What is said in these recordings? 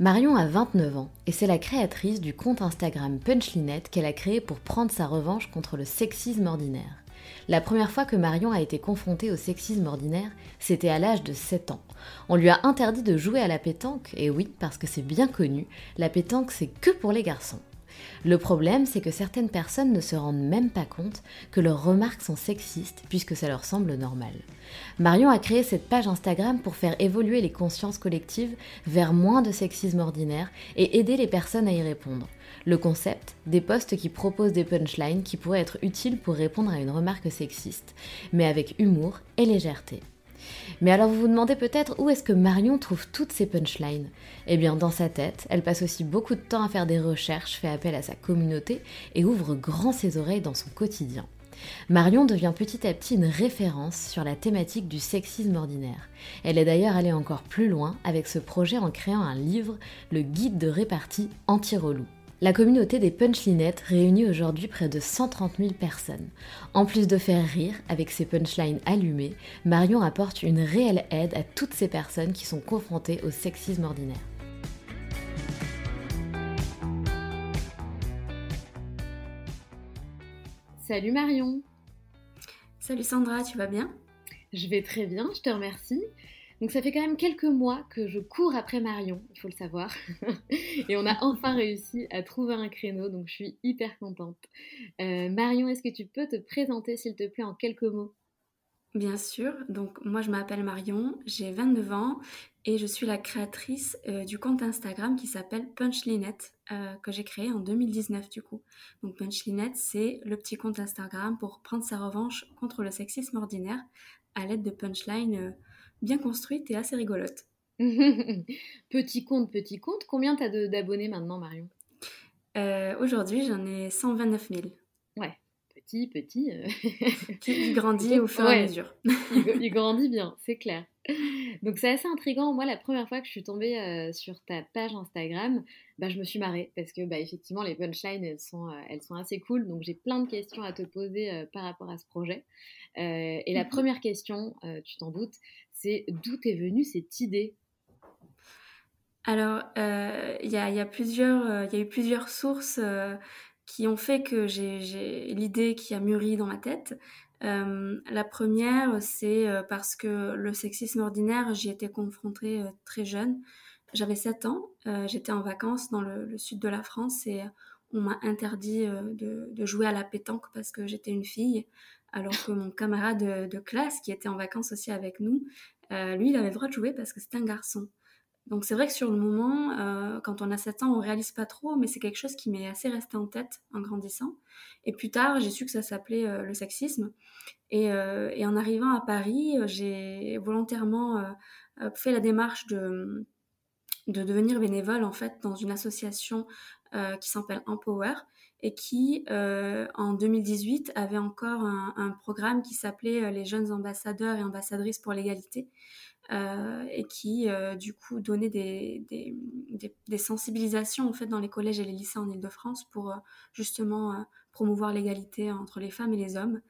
Marion a 29 ans et c'est la créatrice du compte Instagram Punchlinette qu'elle a créé pour prendre sa revanche contre le sexisme ordinaire. La première fois que Marion a été confrontée au sexisme ordinaire, c'était à l'âge de 7 ans. On lui a interdit de jouer à la pétanque, et oui, parce que c'est bien connu, la pétanque c'est que pour les garçons. Le problème, c'est que certaines personnes ne se rendent même pas compte que leurs remarques sont sexistes puisque ça leur semble normal. Marion a créé cette page Instagram pour faire évoluer les consciences collectives vers moins de sexisme ordinaire et aider les personnes à y répondre. Le concept, des posts qui proposent des punchlines qui pourraient être utiles pour répondre à une remarque sexiste, mais avec humour et légèreté. Mais alors vous vous demandez peut-être où est-ce que Marion trouve toutes ces punchlines? Eh bien dans sa tête, elle passe aussi beaucoup de temps à faire des recherches, fait appel à sa communauté et ouvre grand ses oreilles dans son quotidien. Marion devient petit à petit une référence sur la thématique du sexisme ordinaire. Elle est d'ailleurs allée encore plus loin avec ce projet en créant un livre, le guide de répartie anti-relou. La communauté des punchlinettes réunit aujourd'hui près de 130 000 personnes. En plus de faire rire avec ses punchlines allumées, Marion apporte une réelle aide à toutes ces personnes qui sont confrontées au sexisme ordinaire. Salut Marion Salut Sandra, tu vas bien? Je vais très bien, je te remercie. Donc ça fait quand même quelques mois que je cours après Marion, il faut le savoir. et on a enfin réussi à trouver un créneau, donc je suis hyper contente. Euh, Marion, est-ce que tu peux te présenter s'il te plaît en quelques mots? Bien sûr, donc moi je m'appelle Marion, j'ai 29 ans et je suis la créatrice euh, du compte Instagram qui s'appelle Punchlinette, euh, que j'ai créé en 2019 du coup. Donc Punchlinette, c'est le petit compte Instagram pour prendre sa revanche contre le sexisme ordinaire à l'aide de punchlines bien construite et assez rigolote. petit compte, petit compte, combien tu as d'abonnés maintenant, Marion? Euh, Aujourd'hui, j'en ai 129 000. Ouais, petit, petit. Euh. il grandit au fur et à mesure. il, grandit bien, c'est clair. Donc c'est assez intriguant. Moi, la première fois que je suis tombée euh, sur ta page Instagram, bah, je me suis marrée parce que bah, effectivement, les punchlines, elles sont, elles sont assez cool. Donc j'ai plein de questions à te poser par rapport à ce projet. et la mhm. première question, tu t'en doutes, d'où est venue cette idée? Alors, euh, il y, a, euh, y a eu plusieurs sources euh, qui ont fait que j'ai l'idée qui a mûri dans ma tête. la première, c'est parce que le sexisme ordinaire, j'y étais confrontée très jeune. J'avais 7 ans, j'étais en vacances dans le, sud de la France et on m'a interdit de, jouer à la pétanque parce que j'étais une fille alors que mon camarade de, classe, qui était en vacances aussi avec nous, euh, lui, il avait le droit de jouer parce que c'était un garçon. Donc c'est vrai que sur le moment, euh, quand on a 7 ans, on réalise pas trop, mais c'est quelque chose qui m'est assez resté en tête en grandissant. Et plus tard, j'ai su que ça s'appelait euh, le sexisme. Et, en arrivant à Paris, j'ai volontairement fait la démarche de, de devenir bénévole en fait dans une association qui s'appelle Empower et qui, en 2018, avait encore un, programme qui s'appelait les jeunes ambassadeurs et ambassadrices pour l'égalité. et qui du coup donnait des, des, sensibilisations en fait dans les collèges et les lycées en Ile-de-France pour justement promouvoir l'égalité entre les femmes et les hommes.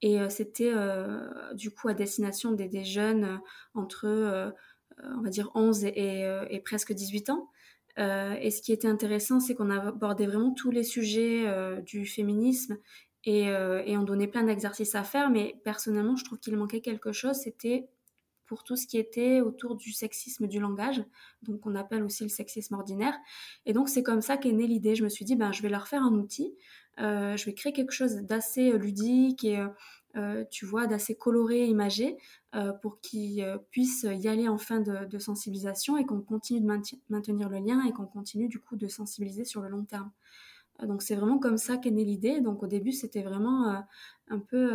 Et c'était du coup à destination des, jeunes entre on va dire 11 et, presque 18 ans. Et ce qui était intéressant, c'est qu'on abordait vraiment tous les sujets du féminisme et, et, on donnait plein d'exercices à faire. Mais personnellement, je trouve qu'il manquait quelque chose. C'était pour tout ce qui était autour du sexisme du langage, donc on appelle aussi le sexisme ordinaire. Et donc c'est comme ça qu'est née l'idée. Je me suis dit, ben, je vais leur faire un outil, je vais créer quelque chose d'assez ludique et euh, tu vois, d'assez coloré, imagé, euh, pour qu'ils euh, puissent y aller en fin de, sensibilisation et qu'on continue de maintenir le lien et qu'on continue du coup de sensibiliser sur le long terme. donc c'est vraiment comme ça qu'est née l'idée. Donc au début c'était vraiment un peu,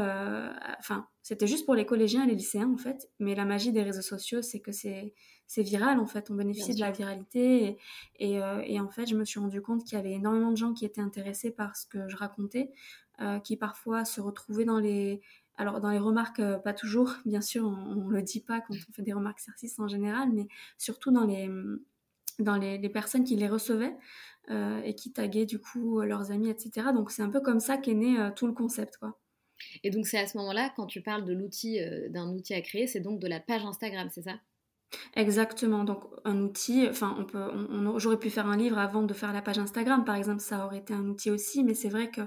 enfin c'était juste pour les collégiens et les lycéens en fait. Mais la magie des réseaux sociaux c'est que c'est c'est viral en fait. On bénéficie de la viralité et, et, en fait je me suis rendu compte qu'il y avait énormément de gens qui étaient intéressés par ce que je racontais euh, qui parfois se retrouvaient dans les, alors dans les remarques, euh, pas toujours, bien sûr, on, ne le dit pas quand on fait des remarques sexistes en général, mais surtout dans les, dans les, personnes qui les recevaient euh, et qui taguaient du coup leurs amis, etc. Donc c'est un peu comme ça qu'est né tout le concept, quoi. Et donc c'est à ce moment-là, quand tu parles de l'outil, d'un outil à créer, c'est donc de la page Instagram, c'est ça? Exactement, donc un outil, enfin on peut, j'aurais pu faire un livre avant de faire la page Instagram par exemple, ça aurait été un outil aussi, mais c'est vrai que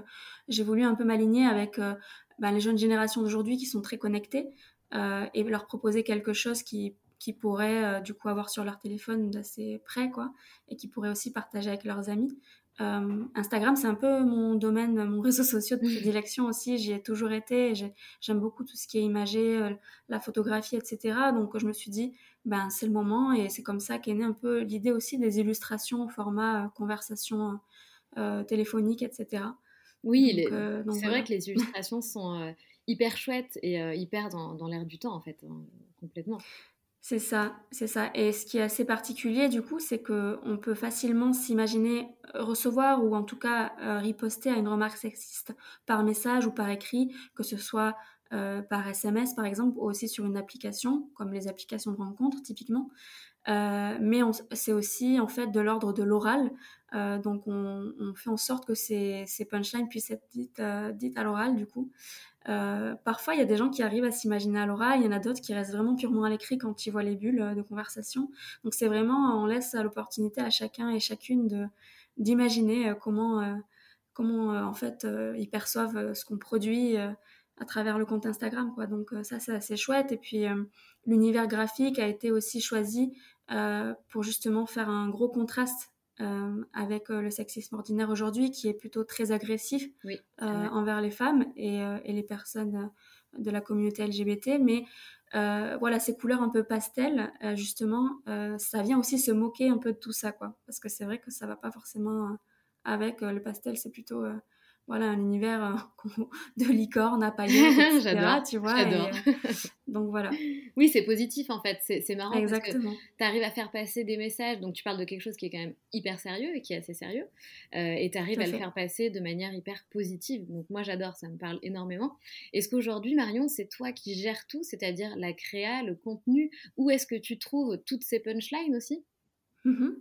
j'ai voulu un peu m'aligner avec euh, bah, les jeunes générations d'aujourd'hui qui sont très connectées euh, et leur proposer quelque chose qui, qui pourrait euh, du coup avoir sur leur téléphone d'assez près quoi, et qui pourrait aussi partager avec leurs amis. Euh, Instagram, c'est un peu mon domaine, mon réseau social de prédilection aussi. J'y ai toujours été. J'aime beaucoup tout ce qui est imagé, euh, la photographie, etc. Donc, je me suis dit, ben, c'est le moment. Et c'est comme ça qu'est née un peu l'idée aussi des illustrations au format euh, conversation téléphonique, etc. Oui, c'est vrai que les illustrations sont hyper chouettes et hyper dans, dans l'air du temps, en fait, hein, complètement. C'est ça, c'est ça. Et ce qui est assez particulier du coup, c'est que on peut facilement s'imaginer recevoir ou en tout cas euh, riposter à une remarque sexiste par message ou par écrit, que ce soit euh, par SMS par exemple, ou aussi sur une application, comme les applications de rencontre typiquement. Euh, mais c'est aussi en fait de l'ordre de l'oral. donc on, fait en sorte que ces, ces punchlines puissent être dites, dites à l'oral du coup. Euh, parfois, il y a des gens qui arrivent à s'imaginer à l'oral, il y en a d'autres qui restent vraiment purement à l'écrit quand ils voient les bulles euh, de conversation. Donc c'est vraiment, on laisse l'opportunité à chacun et chacune de d'imaginer euh, comment, comment en fait ils perçoivent ce qu'on produit à travers le compte Instagram. Quoi. Donc ça, c'est assez chouette. Et puis l'univers graphique a été aussi choisi pour justement faire un gros contraste euh, avec euh, le sexisme ordinaire aujourd'hui qui est plutôt très agressif euh, envers les femmes et, et, les personnes de la communauté LGBT. Mais voilà, ces couleurs un peu pastel, justement, ça vient aussi se moquer un peu de tout ça, quoi. Parce que c'est vrai que ça va pas forcément avec le pastel, c'est plutôt voilà un univers euh, de licorne à paillettes j'adore tu vois euh, donc voilà. Oui c'est positif en fait. C'est marrant exactement. tu arrives à faire passer des messages. Donc tu parles de quelque chose qui est quand même hyper sérieux et qui est assez sérieux euh, et tu arrives à, le faire passer de manière hyper positive. Donc moi j'adore ça me parle énormément. Est-ce qu'aujourd'hui Marion c'est toi qui gères tout c'est-à-dire la créa le contenu? Où est-ce que tu trouves toutes ces punchlines aussi? Mmh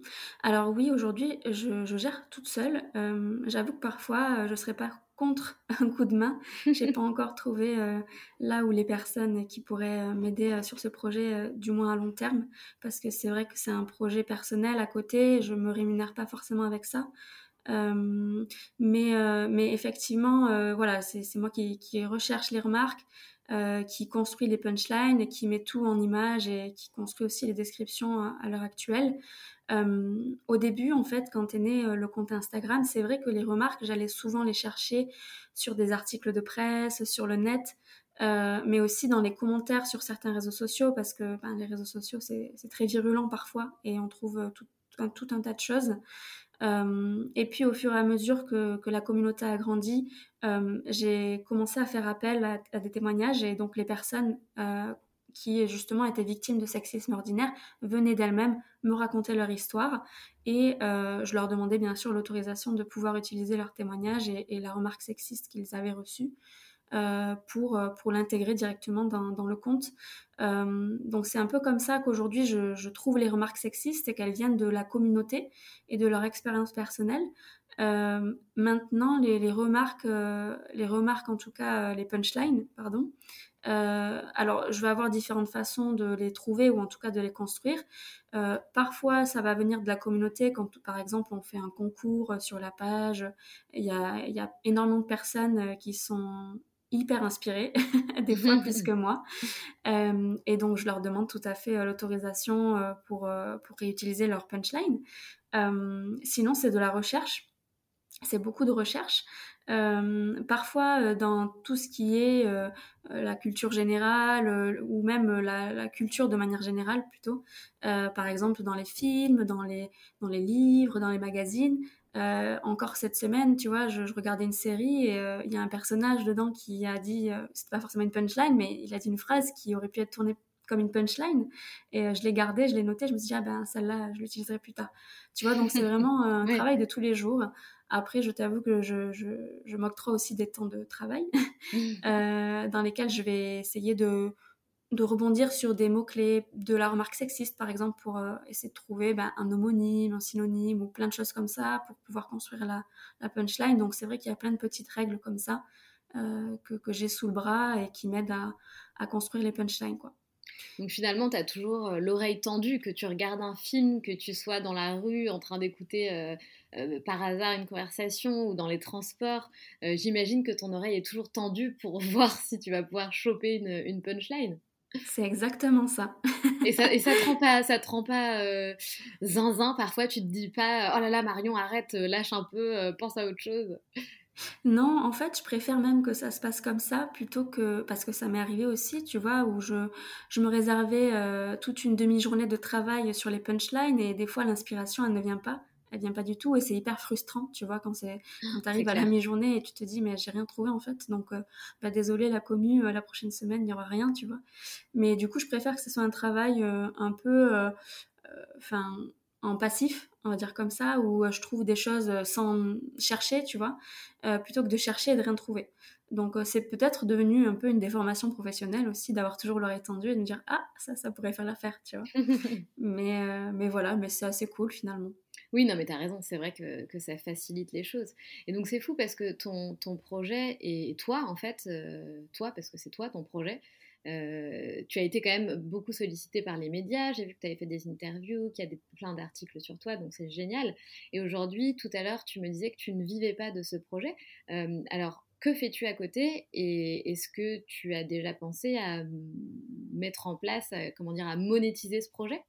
Alors oui, aujourd'hui, je, gère toute seule. Euh, j'avoue que parfois, euh, je ne serais pas contre un coup de main. Je n'ai pas encore trouvé euh, là où les personnes qui pourraient m'aider sur ce projet, du moins à long terme, parce que c'est vrai que c'est un projet personnel à côté. Je me rémunère pas forcément avec ça. mais, mais effectivement, voilà, c'est moi qui, qui, recherche les remarques, qui construit les punchlines, qui met tout en image et qui construit aussi les descriptions à l'heure actuelle. Euh, au début, en fait, quand est né euh, le compte Instagram, c'est vrai que les remarques, j'allais souvent les chercher sur des articles de presse, sur le net, euh, mais aussi dans les commentaires sur certains réseaux sociaux, parce que ben, les réseaux sociaux, c'est très virulent parfois, et on trouve tout un tas de choses. Et puis au fur et à mesure que, la communauté a grandi, j'ai commencé à faire appel à, des témoignages et donc les personnes qui justement étaient victimes de sexisme ordinaire venaient d'elles-mêmes me raconter leur histoire et je leur demandais bien sûr l'autorisation de pouvoir utiliser leur témoignage et, et la remarque sexiste qu'ils avaient reçue. Euh, pour, euh, pour l'intégrer directement dans, dans, le compte. Euh, donc c'est un peu comme ça qu'aujourd'hui je, trouve les remarques sexistes et qu'elles viennent de la communauté et de leur expérience personnelle. Maintenant, les, les remarques, les remarques en tout cas, les punchlines, pardon. alors, je vais avoir différentes façons de les trouver ou en tout cas de les construire. parfois, ça va venir de la communauté quand, par exemple, on fait un concours sur la page. Il y a, il y a énormément de personnes qui sont hyper inspirés, des fois plus que moi. Euh, et donc, je leur demande tout à fait euh, l'autorisation euh, pour, pour réutiliser leur punchline. sinon, c'est de la recherche. C'est beaucoup de recherche. parfois, dans tout ce qui est la culture générale ou même la, la, culture de manière générale plutôt, par exemple dans les films, dans les, dans les livres, dans les magazines, euh, encore cette semaine, tu vois, je, regardais une série et euh, il y a un personnage dedans qui a dit, euh, c'était pas forcément une punchline, mais il a dit une phrase qui aurait pu être tournée comme une punchline. Et je l'ai gardée, je l'ai notée, je me suis dit, ah ben celle-là, je l'utiliserai plus tard. Tu vois, donc c'est vraiment un travail de tous les jours. Après, je t'avoue que je, je, je m'octroie aussi des temps de travail dans lesquels je vais essayer de de rebondir sur des mots-clés de la remarque sexiste, par exemple, pour euh, essayer de trouver ben, un homonyme, un synonyme ou plein de choses comme ça pour pouvoir construire la, la punchline. Donc c'est vrai qu'il y a plein de petites règles comme ça euh, que, j'ai sous le bras et qui m'aident à, construire les punchlines. Donc finalement, tu as toujours euh, l'oreille tendue, que tu regardes un film, que tu sois dans la rue en train d'écouter par hasard une conversation ou dans les transports. J'imagine que ton oreille est toujours tendue pour voir si tu vas pouvoir choper une punchline. C'est exactement ça. et ça, et ça te rend pas, ça te rend pas euh, zinzin parfois. Tu te dis pas, oh là là, Marion, arrête, euh, lâche un peu, euh, pense à autre chose. Non, en fait, je préfère même que ça se passe comme ça plutôt que parce que ça m'est arrivé aussi, tu vois, où je, je me réservais toute une demi-journée de travail sur les punchlines et des fois l'inspiration elle ne vient pas elle vient pas du tout et c'est hyper frustrant, tu vois, quand c'est ah, quand arrives à la mi-journée et tu te dis mais j'ai rien trouvé en fait, donc euh, bah désolé la commu, euh, la prochaine semaine il n'y aura rien, tu vois. Mais du coup je préfère que ce soit un travail euh, un peu, enfin en passif, on va dire comme ça, où je trouve des choses sans chercher, tu vois, plutôt que de chercher et de rien trouver. Donc c'est peut-être devenu un peu une déformation professionnelle aussi d'avoir toujours l'oreille tendue et de me dire ah ça ça pourrait faire l'affaire, tu vois. mais mais voilà, mais c'est assez cool finalement. Oui, non, mais tu as raison, c'est vrai que, ça facilite les choses. Et donc c'est fou parce que ton, projet, et toi en fait, euh, toi, parce que c'est toi ton projet, euh, tu as été quand même beaucoup sollicité par les médias, j'ai vu que tu avais fait des interviews, qu'il y a des, plein d'articles sur toi, donc c'est génial. Et aujourd'hui, tout à l'heure, tu me disais que tu ne vivais pas de ce projet. Euh, alors, que fais-tu à côté et est-ce que tu as déjà pensé à mettre en place, comment dire, à monétiser ce projet?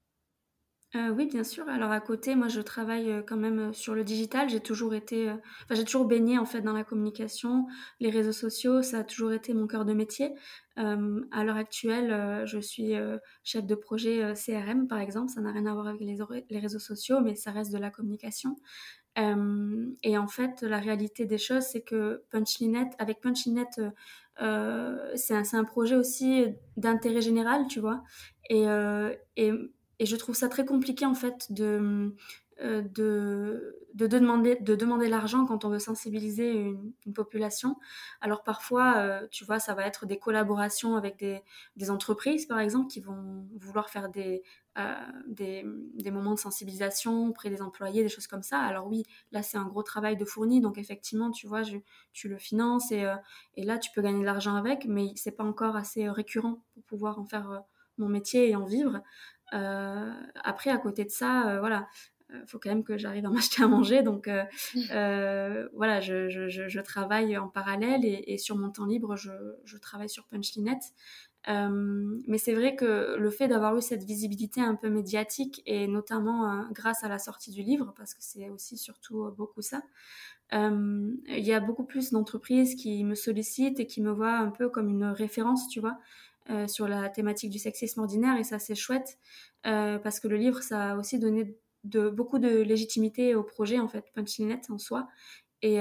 Euh, oui, bien sûr. Alors à côté, moi, je travaille euh, quand même euh, sur le digital. J'ai toujours été, enfin, j'ai toujours baigné en fait dans la communication, les réseaux sociaux. Ça a toujours été mon cœur de métier. à l'heure actuelle, je suis chef de projet CRM, par exemple. Ça n'a rien à voir avec les, réseaux sociaux, mais ça reste de la communication. et en fait, la réalité des choses, c'est que Punchlinette, avec Punchlinette, c'est un, un, projet aussi d'intérêt général, tu vois. Et, et et je trouve ça très compliqué en fait de, euh, de, de, demander, de demander l'argent quand on veut sensibiliser une, population. Alors parfois, euh, tu vois, ça va être des collaborations avec des, entreprises, par exemple, qui vont vouloir faire des, euh, des, des, moments de sensibilisation auprès des employés, des choses comme ça. Alors oui, là, c'est un gros travail de fourni, donc effectivement, tu vois, tu le finances et, et là, tu peux gagner de l'argent avec, mais c'est pas encore assez récurrent pour pouvoir en faire mon métier et en vivre. Euh, après, à côté de ça, euh, voilà, il euh, faut quand même que j'arrive à m'acheter à manger. Donc voilà, je, je, je, travaille en parallèle et, sur mon temps libre, je, je travaille sur Punchlinette. Euh, mais c'est vrai que le fait d'avoir eu cette visibilité un peu médiatique et notamment grâce à la sortie du livre, parce que c'est aussi surtout beaucoup ça, il y a beaucoup plus d'entreprises qui me sollicitent et qui me voient un peu comme une référence, tu vois. Euh, sur la thématique du sexisme ordinaire et ça c'est chouette euh, parce que le livre ça a aussi donné de, beaucoup de légitimité au projet en fait Punchlinette en soi. Et,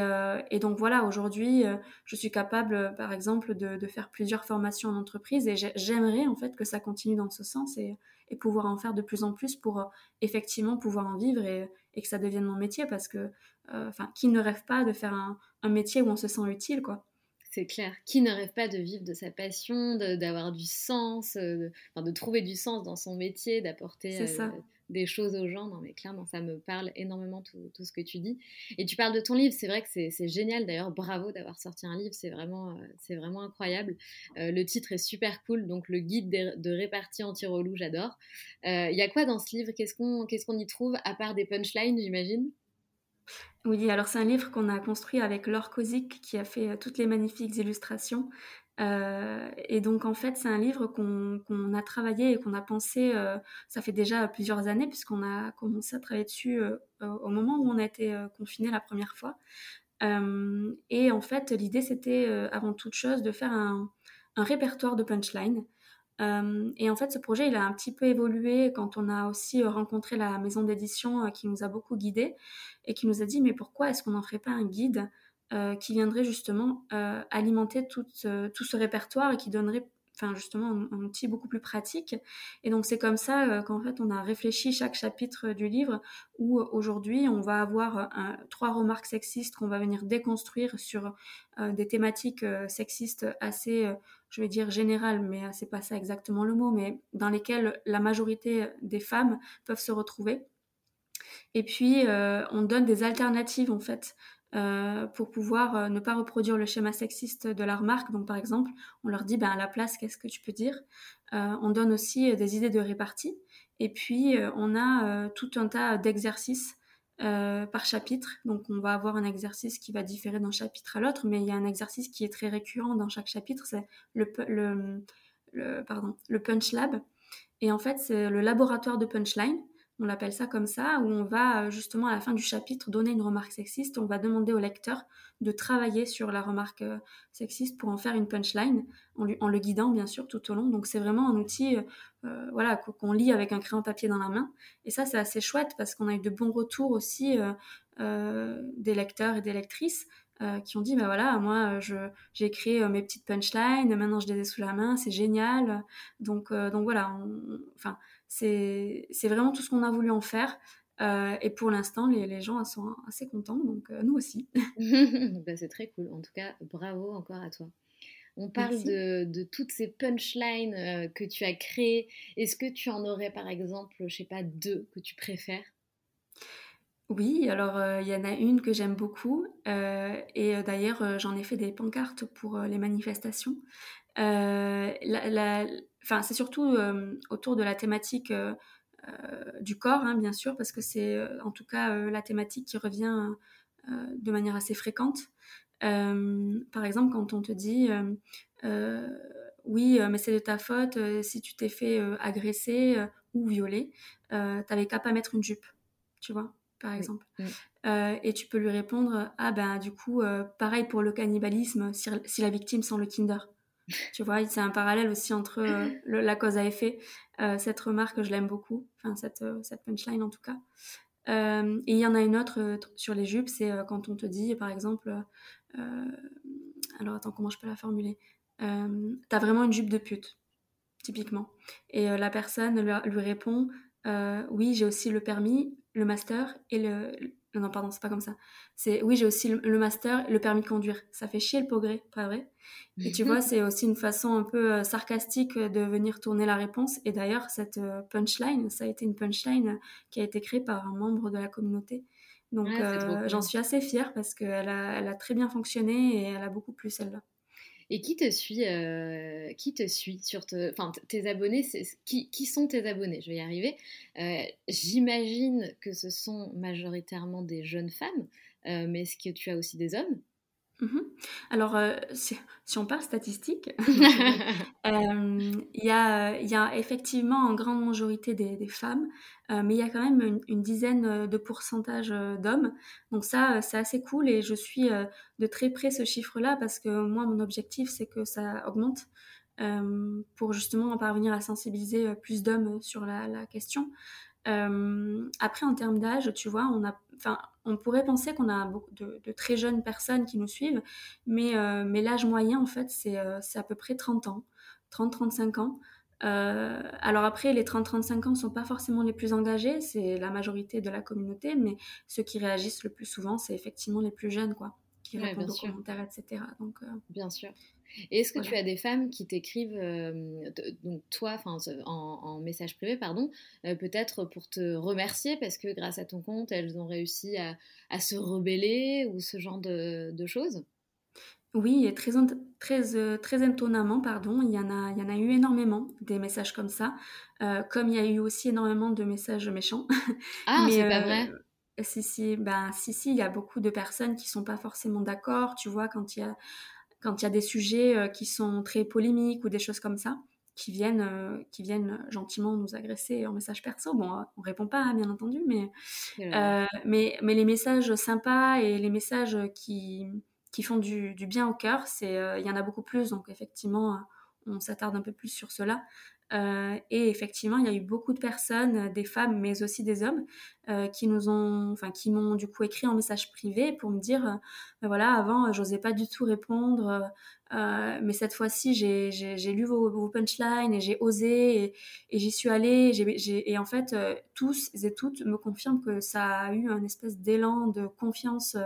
donc voilà, aujourd'hui, je suis capable, par exemple, de, faire plusieurs formations en entreprise et j'aimerais en fait que ça continue dans ce sens et, pouvoir en faire de plus en plus pour effectivement pouvoir en vivre et, que ça devienne mon métier parce que, enfin, qui ne rêve pas de faire un, un métier où on se sent utile, quoi c'est clair. Qui ne rêve pas de vivre de sa passion, d'avoir du sens, euh, de, trouver du sens dans son métier, d'apporter euh, des choses aux gens Non, mais clairement, ça me parle énormément tout, ce que tu dis. Et tu parles de ton livre, c'est vrai que c'est génial. D'ailleurs, bravo d'avoir sorti un livre, c'est vraiment, euh, c'est vraiment incroyable. le titre est super cool, donc le guide de, répartie anti-relou, j'adore. Il y a quoi dans ce livre? Qu'est-ce qu'on qu'est-ce qu'on y trouve, à part des punchlines, j'imagine? Oui, alors c'est un livre qu'on a construit avec Laure Kozik qui a fait euh, toutes les magnifiques illustrations. Euh, et donc en fait c'est un livre qu'on a travaillé et qu'on a pensé, euh, ça fait déjà plusieurs années puisqu'on a commencé à travailler dessus au moment où on a été confiné la première fois. et en fait l'idée c'était avant toute chose de faire un, un répertoire de punchlines euh, et en fait, ce projet, il a un petit peu évolué quand on a aussi euh, rencontré la maison d'édition euh, qui nous a beaucoup guidés et qui nous a dit, mais pourquoi est-ce qu'on n'en ferait pas un guide qui viendrait justement alimenter tout, ce répertoire et qui donnerait justement un, outil beaucoup plus pratique. Et donc c'est comme ça qu'en fait on a réfléchi chaque chapitre du livre où aujourd'hui on va avoir trois remarques sexistes qu'on va venir déconstruire sur des thématiques sexistes assez je vais dire général, mais euh, c'est pas ça exactement le mot, mais dans lesquelles la majorité des femmes peuvent se retrouver. Et puis, euh, on donne des alternatives, en fait, euh, pour pouvoir ne pas reproduire le schéma sexiste de la remarque. Donc, par exemple, on leur dit, ben, à la place, qu'est-ce que tu peux dire? On donne aussi des idées de répartie. Et puis, on a tout un tas d'exercices euh, par chapitre. Donc on va avoir un exercice qui va différer d'un chapitre à l'autre, mais il y a un exercice qui est très récurrent dans chaque chapitre, c'est le, le, pardon, le Punch Lab. Et en fait, c'est le laboratoire de punchline on l'appelle ça comme ça, où on va euh, justement à la fin du chapitre donner une remarque sexiste, on va demander au lecteur de travailler sur la remarque euh, sexiste pour en faire une punchline, en, le guidant bien sûr tout au long. Donc c'est vraiment un outil euh, voilà, qu'on lit avec un crayon papier dans la main. Et ça c'est assez chouette parce qu'on a eu de bons retours aussi des lecteurs et des lectrices. qui ont dit ben voilà moi j'ai écrit mes petites punchlines maintenant je les ai sous la main c'est génial donc donc voilà enfin c'est vraiment tout ce qu'on a voulu en faire. Euh, et pour l'instant, les, les, gens sont assez contents, donc euh, nous aussi. bah, c'est très cool. En tout cas, bravo encore à toi. On parle de, de, toutes ces punchlines euh, que tu as créées. Est-ce que tu en aurais par exemple, je sais pas, deux que tu préfères? Oui, alors il y en a une que j'aime beaucoup et d'ailleurs j'en ai fait des pancartes pour les manifestations. la, la, Enfin, c'est surtout euh, autour de la thématique euh, euh, du corps, hein, bien sûr, parce que c'est en tout cas la thématique qui revient de manière assez fréquente. par exemple, quand on te dit oui, mais c'est de ta faute si tu t'es fait agresser ou violer, t'avais qu'à pas mettre une jupe, tu vois, par exemple. et tu peux lui répondre ah ben du coup pareil pour le cannibalisme si la victime sent le Kinder. Tu vois, c'est un parallèle aussi entre euh, la cause à effet. Euh, cette remarque, je l'aime beaucoup, enfin cette, euh, cette punchline en tout cas. et il y en a une autre sur les jupes, c'est quand on te dit, par exemple, alors attends, comment je peux la formuler? T'as vraiment une jupe de pute, typiquement. Et la personne lui, répond, oui, j'ai aussi le permis, le master et le, non, pardon, c'est pas comme ça. C'est oui, j'ai aussi le, master, le permis de conduire. Ça fait chier le progrès, pas vrai? Et tu vois, c'est aussi une façon un peu euh, sarcastique de venir tourner la réponse. Et d'ailleurs, cette euh, punchline, ça a été une punchline qui a été créée par un membre de la communauté. Donc, euh, j'en suis assez fière parce qu'elle a, elle a très bien fonctionné et elle a beaucoup plu celle-là. Et qui te suit, euh, sur enfin, tes abonnés qui, qui, sont tes abonnés? Je vais y arriver. Euh, j'imagine que ce sont majoritairement des jeunes femmes, euh, mais est-ce que tu as aussi des hommes? Mhm. Alors, euh, si, on parle statistique, euh, il y, a, effectivement en grande majorité des, femmes, euh, mais il y a quand même une, dizaine de pourcentages d'hommes. Donc ça, c'est assez cool et je suis de très près ce chiffre-là parce que moi, mon objectif, c'est que ça augmente pour justement parvenir à sensibiliser plus d'hommes sur la, question. Après, en termes d'âge, tu vois, on a, enfin, on pourrait penser qu'on a beaucoup de, très jeunes personnes qui nous suivent, mais, mais l'âge moyen, en fait, c'est à peu près 30 ans, 30-35 ans. alors après, les 30-35 ans ne sont pas forcément les plus engagés, c'est la majorité de la communauté, mais ceux qui réagissent le plus souvent, c'est effectivement les plus jeunes, quoi, qui répondent aux commentaires, etc. Donc, bien sûr. Et est-ce que tu as des femmes qui t'écrivent, euh, donc toi, en, en, message privé, pardon, euh, peut-être pour te remercier parce que grâce à ton compte, elles ont réussi à, se rebeller ou ce genre de, choses? Oui, et très, très, euh, très étonnamment, pardon, il y, en a, il y en a eu énormément des messages comme ça, comme il y a eu aussi énormément de messages méchants. Ah, c'est pas vrai si, si, ben, si, si, il y a beaucoup de personnes qui sont pas forcément d'accord, tu vois, quand il y a quand il y a des sujets euh, qui sont très polémiques ou des choses comme ça, qui viennent, euh, qui viennent gentiment nous agresser en message perso. Bon, euh, on répond pas, hein, bien entendu, mais, mais, mais les messages sympas et les messages qui, qui font du, du bien au cœur, c'est il y en a beaucoup plus. Donc effectivement, on s'attarde un peu plus sur cela. Euh, et effectivement, il y a eu beaucoup de personnes, des femmes, mais aussi des hommes, euh, qui nous ont, enfin, qui m'ont du coup écrit en message privé pour me dire, euh, voilà, avant, j'osais pas du tout répondre, mais cette fois-ci, j'ai lu vos, punchlines et j'ai osé et j'y suis allée. et en fait, tous et toutes me confirment que ça a eu un espèce d'élan de confiance.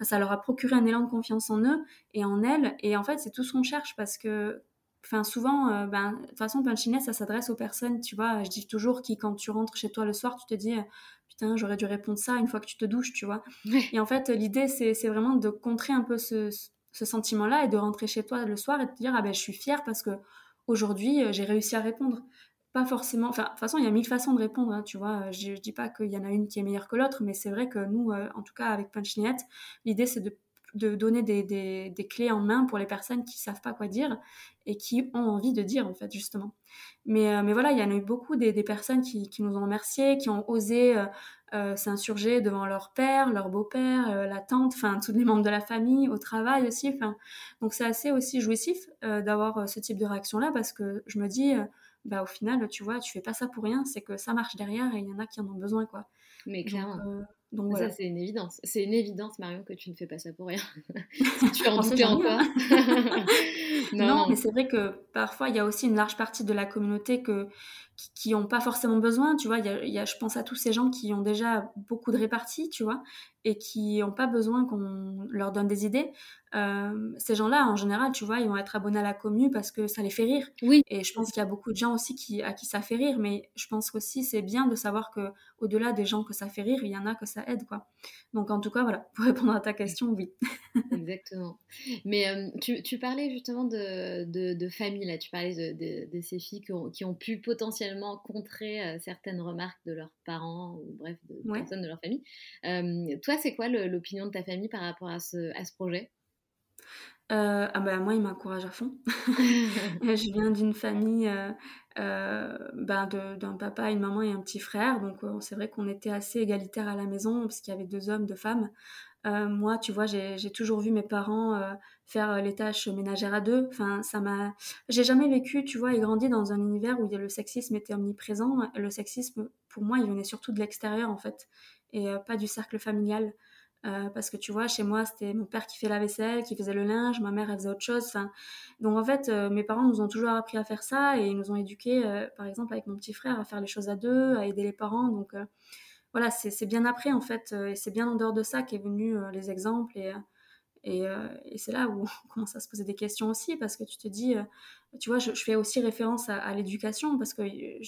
ça leur a procuré un élan de confiance en eux et en elles. Et en fait, c'est tout ce qu'on cherche parce que Enfin, souvent, euh, ben, de toute façon, Punchinette, ça s'adresse aux personnes, tu vois. Je dis toujours qui, quand tu rentres chez toi le soir, tu te dis, euh, putain, j'aurais dû répondre ça une fois que tu te douches, tu vois. Et en fait, l'idée, c'est vraiment de contrer un peu ce, ce sentiment-là et de rentrer chez toi le soir et de te dire, ah ben, je suis fière parce que aujourd'hui, euh, j'ai réussi à répondre. Pas forcément, enfin, de toute façon, il y a mille façons de répondre, hein, tu vois. Je, je dis pas qu'il y en a une qui est meilleure que l'autre, mais c'est vrai que nous, en tout cas, avec Punchinette, l'idée, c'est de de donner des, des, clés en main pour les personnes qui savent pas quoi dire et qui ont envie de dire en fait justement. Mais, euh, mais voilà, il y en a eu beaucoup des, des personnes qui, qui, nous ont remerciés, qui ont osé euh, euh, s'insurger devant leur père, leur beau-père, la tante, enfin tous les membres de la famille, au travail aussi. Enfin, donc c'est assez aussi jouissif d'avoir ce type de réaction là parce que je me dis, bah au final, tu vois, tu fais pas ça pour rien, c'est que ça marche derrière et il y en a qui en ont besoin quoi. Mais clairement. Donc, Ça, c'est une évidence. C'est une évidence, Marion, que tu ne fais pas ça pour rien. si tu en doutais encore. non, non, mais c'est vrai que parfois, il y a aussi une large partie de la communauté que, qui n'ont pas forcément besoin, tu vois. Il y a, je pense à tous ces gens qui ont déjà beaucoup de réparties, tu vois, et qui n'ont pas besoin qu'on leur donne des idées. Euh, ces gens-là, en général, tu vois, ils vont être abonnés à la commu parce que ça les fait rire. Oui. Et je pense qu'il y a beaucoup de gens aussi qui, à qui ça fait rire, mais je pense aussi c'est bien de savoir que au-delà des gens que ça fait rire, il y en a que ça aide, quoi. Donc en tout cas, voilà, pour répondre à ta question, oui. Exactement. Mais euh, tu, tu, parlais justement de, de, famille, là, tu parlais de, de, ces filles qui ont, qui ont, pu potentiellement contrer euh, certaines remarques de leurs parents ou bref, de personnes de leur famille. toi, c'est quoi l'opinion de ta famille par rapport à ce, à ce projet? Euh, ah bah moi, il m'encourage à fond. je viens d'une famille euh, euh, ben d'un papa, une maman et un petit frère. Donc c'est vrai qu'on était assez égalitaire à la maison parce qu'il y avait deux hommes, deux femmes. moi, tu vois, j'ai toujours vu mes parents faire les tâches ménagères à deux. Enfin, ça m'a. J'ai jamais vécu, tu vois, et grandi dans un univers où le sexisme était omniprésent. Le sexisme, pour moi, il venait surtout de l'extérieur en fait, et pas du cercle familial. Euh, parce que tu vois, chez moi, c'était mon père qui fait la vaisselle, qui faisait le linge, ma mère, elle faisait autre chose. Donc en fait, euh, mes parents nous ont toujours appris à faire ça et ils nous ont éduqués, euh, par exemple, avec mon petit frère, à faire les choses à deux, à aider les parents. Donc voilà, c'est bien après, en fait, et c'est bien en dehors de ça qu'est venu les exemples euh, et, c'est là où on commence à se poser des questions aussi, parce que tu te dis, euh, tu vois, je, fais aussi référence à, l'éducation, parce qu'il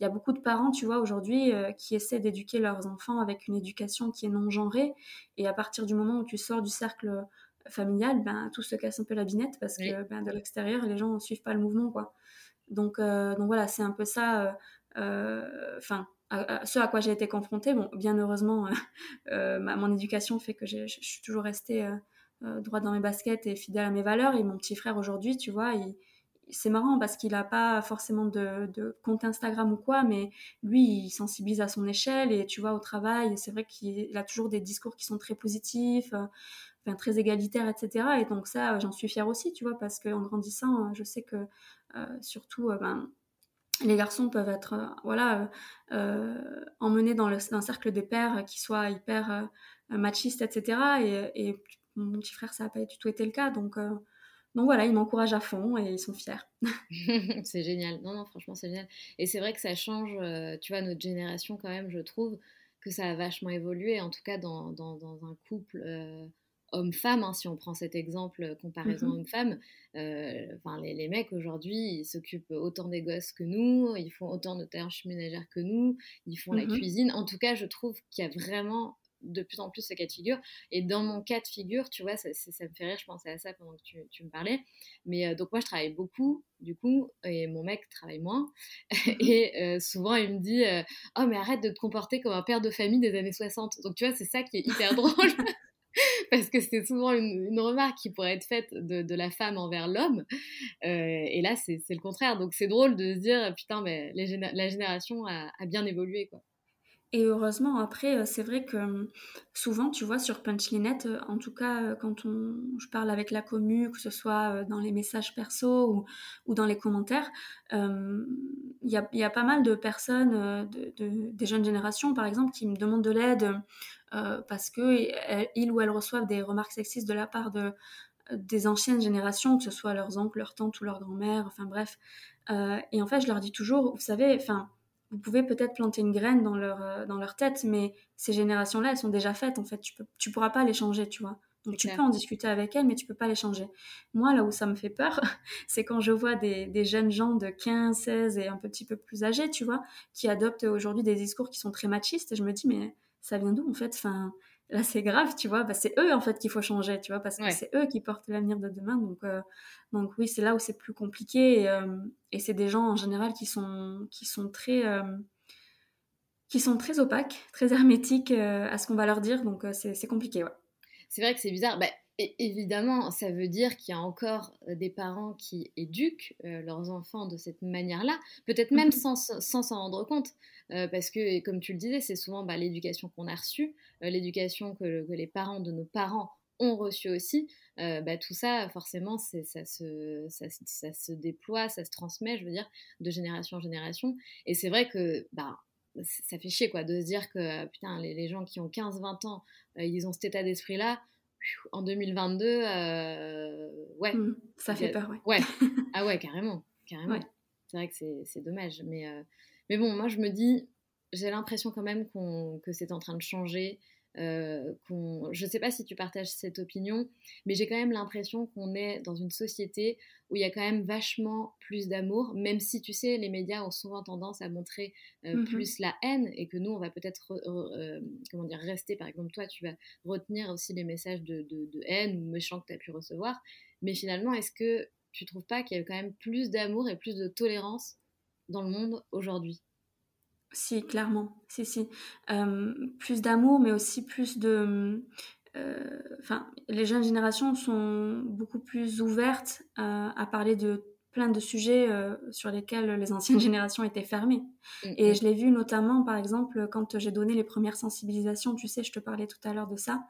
y a beaucoup de parents, tu vois, aujourd'hui, euh, qui essaient d'éduquer leurs enfants avec une éducation qui est non genrée, et à partir du moment où tu sors du cercle familial, ben, tout se casse un peu la binette, parce que ben, de l'extérieur, les gens ne suivent pas le mouvement, quoi. Donc, donc voilà, c'est un peu ça, enfin, ce à quoi j'ai été confrontée. Bon, bien heureusement, mon éducation fait que je suis toujours restée euh, droit dans mes baskets et fidèle à mes valeurs. Et mon petit frère aujourd'hui, tu vois, c'est marrant parce qu'il n'a pas forcément de, compte Instagram ou quoi, mais lui, il sensibilise à son échelle et tu vois, au travail, c'est vrai qu'il a toujours des discours qui sont très positifs, euh, enfin, très égalitaires, etc. Et donc ça, j'en suis fière aussi, tu vois, parce qu'en grandissant, je sais que euh, surtout, ben, les garçons peuvent être voilà emmenés dans, le, un cercle de pères qui soit hyper machiste etc et, et, mon petit frère ça n'a pas du tout été le cas donc donc voilà, ils m'encouragent à fond et ils sont fiers. c'est génial. Non, non, franchement, c'est génial. Et c'est vrai que ça change, euh, tu vois, notre génération quand même, je trouve que ça a vachement évolué, en tout cas dans, dans, un couple euh, homme-femme, hein, si on prend cet exemple euh, comparaison mm-hmm. homme-femme. Enfin, les, les, mecs aujourd'hui, ils s'occupent autant des gosses que nous, ils font autant de tâches ménagères que nous, ils font la mm-hmm. cuisine. En tout cas, je trouve qu'il y a vraiment de plus en plus ce cas de figure. Et dans mon cas de figure, tu vois, ça, me fait rire, je pensais à ça pendant que tu, me parlais. Mais euh, donc moi, je travaille beaucoup, du coup, et mon mec travaille moins. Mhm. et euh, souvent, il me dit euh, Oh, mais arrête de te comporter comme un père de famille des années 60. Donc tu vois, c'est ça qui est hyper drôle. parce que c'est souvent une, remarque qui pourrait être faite de, la femme envers l'homme. et là, c'est le contraire. Donc c'est drôle de se dire, putain, mais la génération a, a bien évolué. quoi. Et heureusement, après, euh, c'est vrai que hum, souvent, tu vois, sur Punchlinette, euh, en tout cas, euh, quand on, je parle avec la commu, que ce soit dans les messages perso ou, ou dans les commentaires, hum, il y, a, y, a, pas mal de personnes, de, des jeunes générations, par exemple, qui me demandent de l'aide parce qu'ils ou elles reçoivent des remarques sexistes de la part de, des anciennes générations, que ce soit leurs oncles, leurs tantes ou leurs grand-mères, enfin bref. et en fait, je leur dis toujours, vous savez, enfin vous pouvez peut-être planter une graine dans leur, euh, dans leur tête, mais ces générations-là, elles sont déjà faites, en fait. Tu peux, tu pourras pas les changer, tu vois. Donc tu peux en discuter avec elles, mais tu peux pas les changer. Moi, là où ça me fait peur, c'est quand je vois des, des, jeunes gens de 15, 16 et un petit peu plus âgés, tu vois, qui adoptent aujourd'hui des discours qui sont très machistes. Et je me dis, mais ça vient d'où, en fait? Enfin, là c'est grave, tu vois, bah, c'est eux en fait qu'il faut changer, tu vois, parce que c'est eux qui portent l'avenir de demain. Donc, euh, donc oui, c'est là où c'est plus compliqué et, euh, et c'est des gens en général qui sont, qui sont très euh, qui sont très opaques, très hermétiques à ce qu'on va leur dire, donc c'est compliqué, ouais. C'est vrai que c'est bizarre. Bah, évidemment, ça veut dire qu'il y a encore des parents qui éduquent leurs enfants de cette manière-là, peut-être même mmh sans s'en rendre compte. Euh, parce que, comme tu le disais, c'est souvent bah, l'éducation qu'on a reçue, euh, l'éducation que, les parents de nos parents ont reçue aussi. Euh, bah, tout ça, forcément, ça se, ça, ça, se déploie, ça se transmet, je veux dire, de génération en génération. Et c'est vrai que bah, ça fait chier quoi, de se dire que putain, les, gens qui ont 15-20 ans, ils ont cet état d'esprit-là. En 2022, ouais. Mmh, ça fait peur, ouais. ouais. Ah ouais, carrément. carrément. C'est vrai que c'est dommage. Mais, mais bon, moi je me dis, j'ai l'impression quand même que c'est en train de changer. Euh, je ne sais pas si tu partages cette opinion, mais j'ai quand même l'impression qu'on est dans une société où il y a quand même vachement plus d'amour, même si tu sais, les médias ont souvent tendance à montrer euh, mm-hmm. plus la haine et que nous, on va peut-être euh, comment dire, rester, par exemple, toi, tu vas retenir aussi les messages de, de haine ou méchants que tu as pu recevoir. Mais finalement, est-ce que tu trouves pas qu'il y a quand même plus d'amour et plus de tolérance dans le monde aujourd'hui? Si, clairement. Si, si. Euh, plus d'amour, mais aussi plus de... Euh, enfin, les jeunes générations sont beaucoup plus ouvertes à, parler de plein de sujets euh, sur lesquels les anciennes générations étaient fermées. Mm, Et mm. je l'ai vu notamment, par exemple, quand j'ai donné les premières sensibilisations, tu sais, je te parlais tout à l'heure de ça.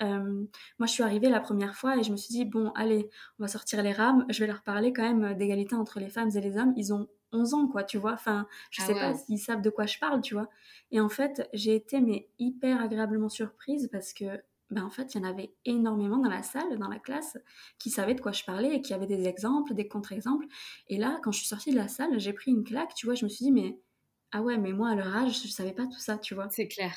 moi, je suis arrivée la première fois et je me suis dit, bon, allez, on va sortir les rames, je vais leur parler quand même d'égalité entre les femmes et les hommes. Ils ont 11 ans, quoi, tu vois. Enfin, je ah sais pas s'ils savent de quoi je parle, tu vois. Et en fait, j'ai été mais hyper agréablement surprise parce que, ben en fait, il y en avait énormément dans la salle, dans la classe, qui savaient de quoi je parlais et qui avaient des exemples, des contre-exemples. Et là, quand je suis sortie de la salle, j'ai pris une claque, tu vois. Je me suis dit, mais ah ouais, mais moi, à leur âge, je savais pas tout ça, tu vois. C'est clair.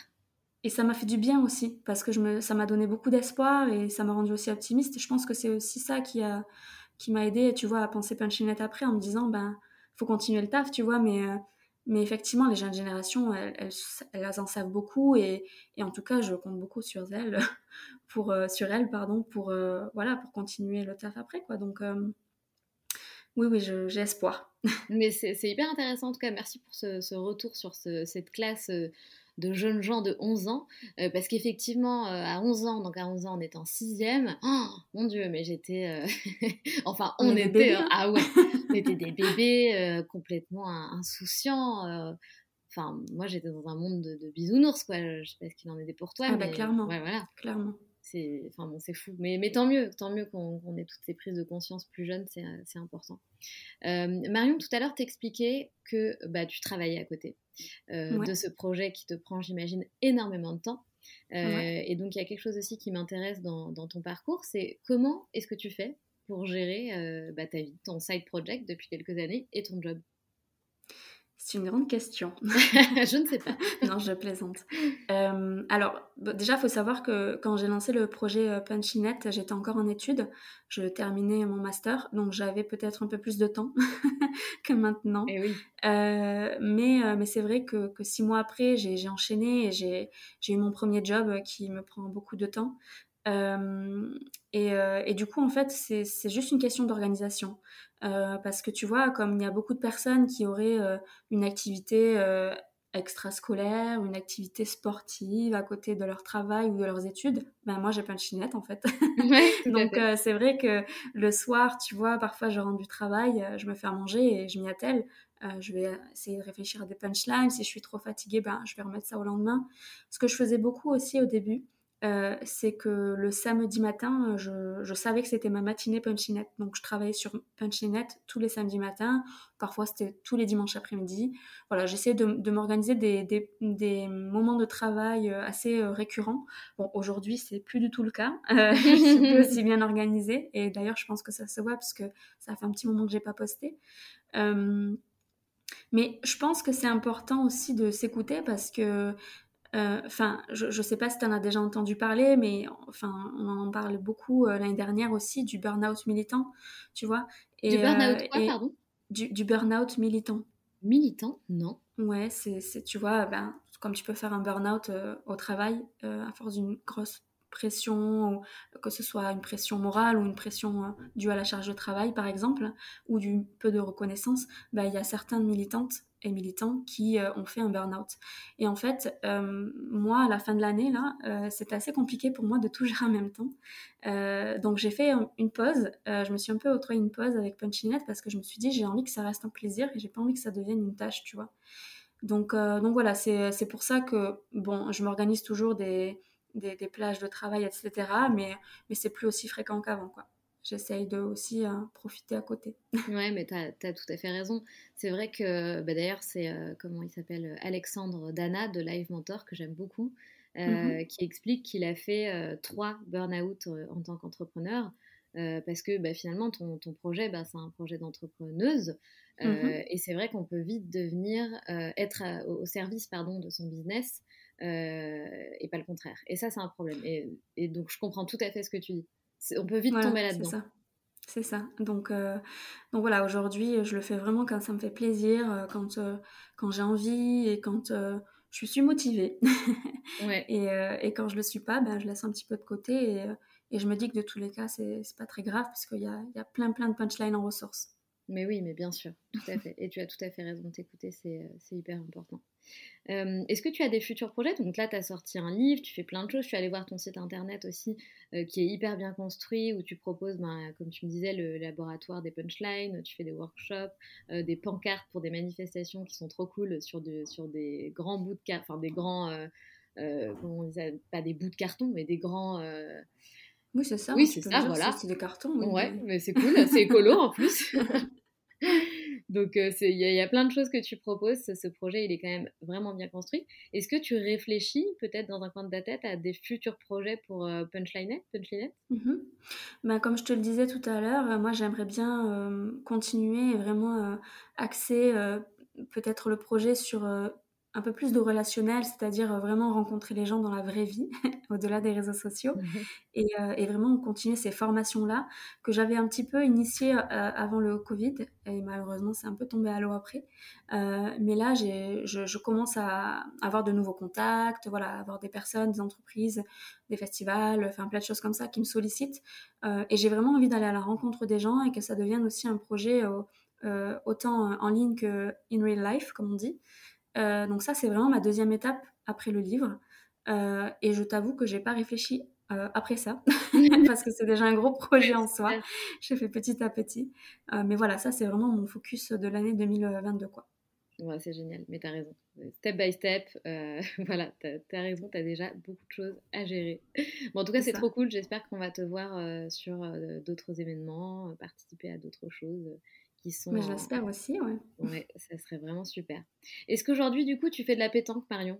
Et ça m'a fait du bien aussi, parce que je me, ça m'a donné beaucoup d'espoir et ça m'a rendu aussi optimiste. Je pense que c'est aussi ça qui a qui m'a aidé, tu vois, à penser Punchinette après en me disant, ben, faut continuer le taf, tu vois, mais, euh, effectivement, les jeunes générations, elles, elles, en savent beaucoup et, en tout cas, je compte beaucoup sur elles, pour, euh, sur elles, pardon, pour, euh, voilà, pour continuer le taf après, quoi. Donc, oui, oui, j'ai espoir. mais c'est hyper intéressant, en tout cas, merci pour ce, retour sur ce, cette classe de jeunes gens de 11 ans, euh, parce qu'effectivement, euh, à 11 ans, donc à 11 ans, on était en sixième, oh, mon Dieu, mais j'étais... Euh, enfin, on, était... Hein. ah ouais, on était des bébés complètement insouciants. Enfin, moi, j'étais dans un monde de, bisounours, quoi. Je sais pas ce qu'il en était pour toi, ah bah, clairement, voilà. clairement. c'est enfin bon, c'est fou. Mais, mais tant mieux, tant mieux qu'on ait toutes ces prises de conscience plus jeunes, c'est important. Euh, Marion, tout à l'heure, t'expliquais que bah, tu travaillais à côté euh, de ce projet qui te prend, j'imagine, énormément de temps. Euh, et donc, il y a quelque chose aussi qui m'intéresse dans, dans, ton parcours, c'est comment est-ce que tu fais pour gérer bah, ta vie, ton side project depuis quelques années et ton job? C'est une grande question. je ne sais pas. non, je plaisante. Euh, alors, déjà, il faut savoir que quand j'ai lancé le projet euh, Punchinette, j'étais encore en études. Je terminais mon master, donc j'avais peut-être un peu plus de temps que maintenant. Et eh oui. Euh, mais mais c'est vrai que, que, six mois après, j'ai enchaîné et j'ai eu mon premier job qui me prend beaucoup de temps. Et, et, du coup, en fait, c'est juste une question d'organisation. Euh, parce que tu vois, comme il y a beaucoup de personnes qui auraient euh, une activité euh, extrascolaire, une activité sportive à côté de leur travail ou de leurs études, ben moi j'ai pas de chinette en fait. Donc c'est vrai que le soir, tu vois, parfois je rentre du travail, je me fais à manger et je m'y attelle. je vais essayer de réfléchir à des punchlines. Si je suis trop fatiguée, ben, je vais remettre ça au lendemain. Ce que je faisais beaucoup aussi au début, euh, c'est que le samedi matin, je, savais que c'était ma matinée Punchinette. Donc, je travaillais sur Punchinette tous les samedis matins. Parfois, c'était tous les dimanches après-midi. Voilà, j'essayais de, m'organiser des, moments de travail euh, assez euh, récurrents. Bon, aujourd'hui, c'est plus du tout le cas. je suis aussi bien organisée. Et d'ailleurs, je pense que ça se voit parce que ça fait un petit moment que j'ai pas posté. mais je pense que c'est important aussi de s'écouter parce que euh, enfin, je ne sais pas si tu en as déjà entendu parler, mais enfin, on en parle beaucoup euh, l'année dernière aussi du burn-out militant, tu vois. Et, du burn-out euh, quoi, pardon? du, du burn-out militant. Militant Non. Ouais, c'est, tu vois, ben, comme tu peux faire un burn-out au travail à force d'une grosse pression, que ce soit une pression morale ou une pression due à la charge de travail, par exemple, ou du peu de reconnaissance, ben, il y a certaines militantes et militants qui euh, ont fait un burn-out. Et en fait, euh, moi, à la fin de l'année, là, euh, assez compliqué pour moi de tout gérer en même temps. donc j'ai fait une pause. je me suis un peu octroyé une pause avec Punchinette parce que je me suis dit, j'ai envie que ça reste un plaisir et j'ai pas envie que ça devienne une tâche, tu vois. Donc, donc voilà, c'est pour ça que, bon, je m'organise toujours des, des, des, plages de travail, etc. Mais, mais c'est plus aussi fréquent qu'avant, quoi j'essaye de aussi euh, profiter à côté. ouais, mais tu as, tout à fait raison. C'est vrai que bah, d'ailleurs, c'est euh, comment il s'appelle Alexandre Dana de Live Mentor que j'aime beaucoup, euh, mhm. qui explique qu'il a fait trois burn-out en tant qu'entrepreneur. parce que bah, finalement, ton, ton projet, bah, c'est un projet d'entrepreneuse. Mhm. Et c'est vrai qu'on peut vite devenir, être au service pardon, de son business et pas le contraire. Et ça, c'est un problème. Et, et, donc, je comprends tout à fait ce que tu dis. On peut vite tomber là-dedans. C'est ça. Donc, euh, donc voilà, aujourd'hui, je le fais vraiment quand ça me fait plaisir, euh, quand, euh, quand j'ai envie et quand je suis motivée. ouais. et, et, quand je le suis pas, ben, je laisse un petit peu de côté et, et je me dis que de tous les cas, c'est pas très grave parce qu'il y a, y a plein plein de punchlines en ressources. Mais oui, mais bien sûr, tout à fait. Et tu as tout à fait raison de t'écouter, c'est hyper important. Euh, est-ce que tu as des futurs projets? Donc là, tu as sorti un livre, tu fais plein de choses. Je suis allée voir ton site internet aussi, euh, qui est hyper bien construit, où tu proposes, ben, comme tu me disais, le laboratoire des punchlines, tu fais des workshops, euh, des pancartes pour des manifestations qui sont trop cool sur, de, sur des grands bouts de carton, enfin des grands, comment on dit pas des bouts de carton, mais des grands... Oui, c'est ça. Oui, hein, c'est ça, voilà. C'est des cartons. ouais, mais c'est cool, c'est écolo en plus. Donc, euh, il y, a plein de choses que tu proposes. Ce, projet, il est quand même vraiment bien construit. Est-ce que tu réfléchis peut-être dans un coin de ta tête à des futurs projets pour euh, Punchline Punchline? Mm ben, Comme je te le disais tout à l'heure, euh, moi, j'aimerais bien continuer et vraiment axer peut-être le projet sur un peu plus de relationnel, c'est-à-dire euh, vraiment rencontrer les gens dans la vraie vie, au-delà des réseaux sociaux, mhm. euh, et, vraiment continuer ces formations-là que j'avais un petit peu initiées euh, avant le Covid, et malheureusement c'est un peu tombé à l'eau après. mais là, je, je, commence à avoir de nouveaux contacts, voilà, avoir des personnes, des entreprises, des festivals, enfin plein de choses comme ça qui me sollicitent, et j'ai vraiment envie d'aller à la rencontre des gens et que ça devienne aussi un projet autant en ligne que in real life, comme on dit. Euh, donc ça, c'est vraiment ma deuxième étape après le livre. Euh, et je t'avoue que j'ai pas réfléchi euh, après ça, parce que c'est déjà un gros projet en soi. J'ai fait petit à petit. mais voilà, ça, c'est vraiment mon focus de l'année 2022, quoi. Ouais, c'est génial, mais t'as raison. Step by step, euh, voilà, t'as as raison, t'as déjà beaucoup de choses à gérer. Bon, en tout cas, c'est trop cool. J'espère qu'on va te voir euh, sur euh, d'autres événements, participer à d'autres choses qui sont. Mais je l'espère aussi, ouais. Ouais, ça serait vraiment super. Est-ce qu'aujourd'hui, du coup, tu fais de la pétanque, Marion?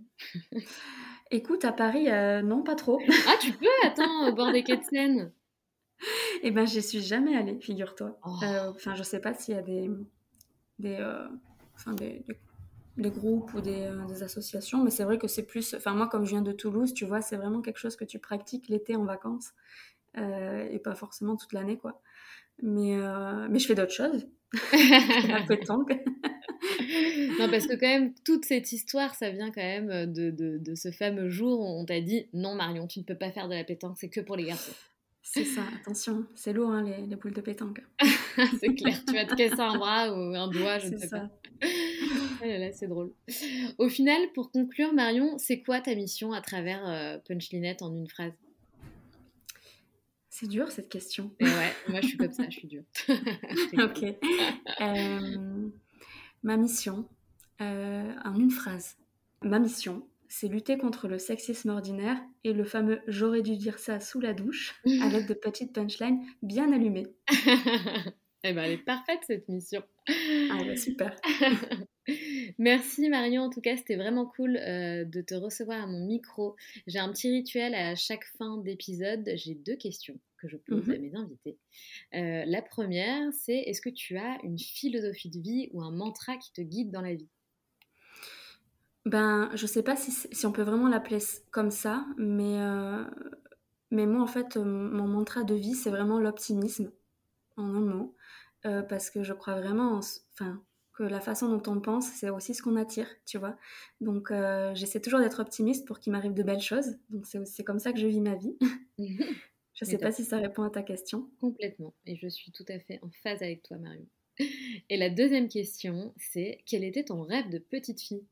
Écoute, à Paris, non, pas trop. ah, tu peux? Attends, au bord des quais de Seine. Eh ben, j'y suis jamais allée, figure-toi. Oh. Enfin, je sais pas s'il y a des. des enfin des, des, groupes ou des, euh, des associations, mais c'est vrai que c'est plus, enfin moi comme je viens de Toulouse, tu vois, c'est vraiment quelque chose que tu pratiques l'été en vacances euh, et pas forcément toute l'année quoi. Mais, euh, mais je fais d'autres choses. la pétanque. non, parce que quand même, toute cette histoire, ça vient quand même de, de, de ce fameux jour où on t'a dit non, Marion, tu ne peux pas faire de la pétanque, c'est que pour les garçons. C'est ça, attention, c'est lourd hein, les, les, boules de pétanque. c'est clair, tu vas te casser un bras ou un doigt, je ne sais pas. Ah c'est drôle. Au final, pour conclure, Marion, c'est quoi ta mission à travers euh, Punchlinette en une phrase? C'est dur cette question. ouais, moi je suis comme ça, je suis dure. ok. Euh, ma mission, euh, en une phrase. Ma mission, c'est lutter contre le sexisme ordinaire et le fameux j'aurais dû dire ça sous la douche avec de petites punchlines bien allumées. eh ben, elle est parfaite cette mission. Ah bah super. Merci Marion, en tout cas c'était vraiment cool euh, de te recevoir à mon micro. J'ai un petit rituel à chaque fin d'épisode, j'ai deux questions que je pose à mhm. mes invités. Euh, la première c'est est-ce que tu as une philosophie de vie ou un mantra qui te guide dans la vie? Ben, je sais pas si, si on peut vraiment l'appeler comme ça, mais, euh, mais moi, en fait, mon mantra de vie, c'est vraiment l'optimisme, en un mot, euh, parce que je crois vraiment enfin, que la façon dont on pense, c'est aussi ce qu'on attire, tu vois. Donc, euh, j'essaie toujours d'être optimiste pour qu'il m'arrive de belles choses. Donc, c'est comme ça que je vis ma vie. Je sais pas si ça répond à ta question. Complètement. Et je suis tout à fait en phase avec toi, Marion. Et la deuxième question, c'est quel était ton rêve de petite fille?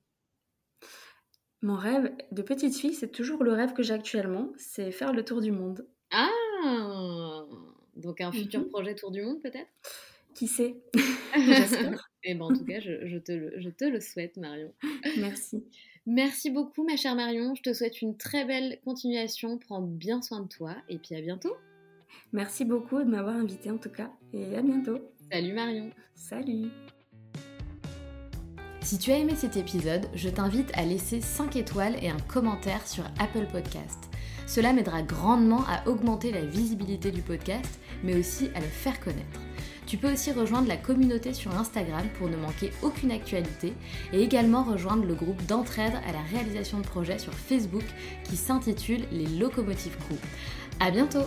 Mon rêve de petite fille, c'est toujours le rêve que j'ai actuellement, c'est faire le tour du monde. Ah Donc un futur mhm. projet tour du monde peut-être? Qui sait? J'espère. Et eh ben, en tout cas, je, te le, je te le souhaite, Marion. Merci. Merci beaucoup, ma chère Marion. Je te souhaite une très belle continuation. Prends bien soin de toi et puis à bientôt. Merci beaucoup de m'avoir invité en tout cas et à bientôt. Salut Marion. Salut. Si tu as aimé cet épisode, je t'invite à laisser 5 étoiles et un commentaire sur Apple Podcast. Cela m'aidera grandement à augmenter la visibilité du podcast, mais aussi à le faire connaître. Tu peux aussi rejoindre la communauté sur Instagram pour ne manquer aucune actualité et également rejoindre le groupe d'entraide à la réalisation de projets sur Facebook qui s'intitule Les Locomotives Crew. À bientôt!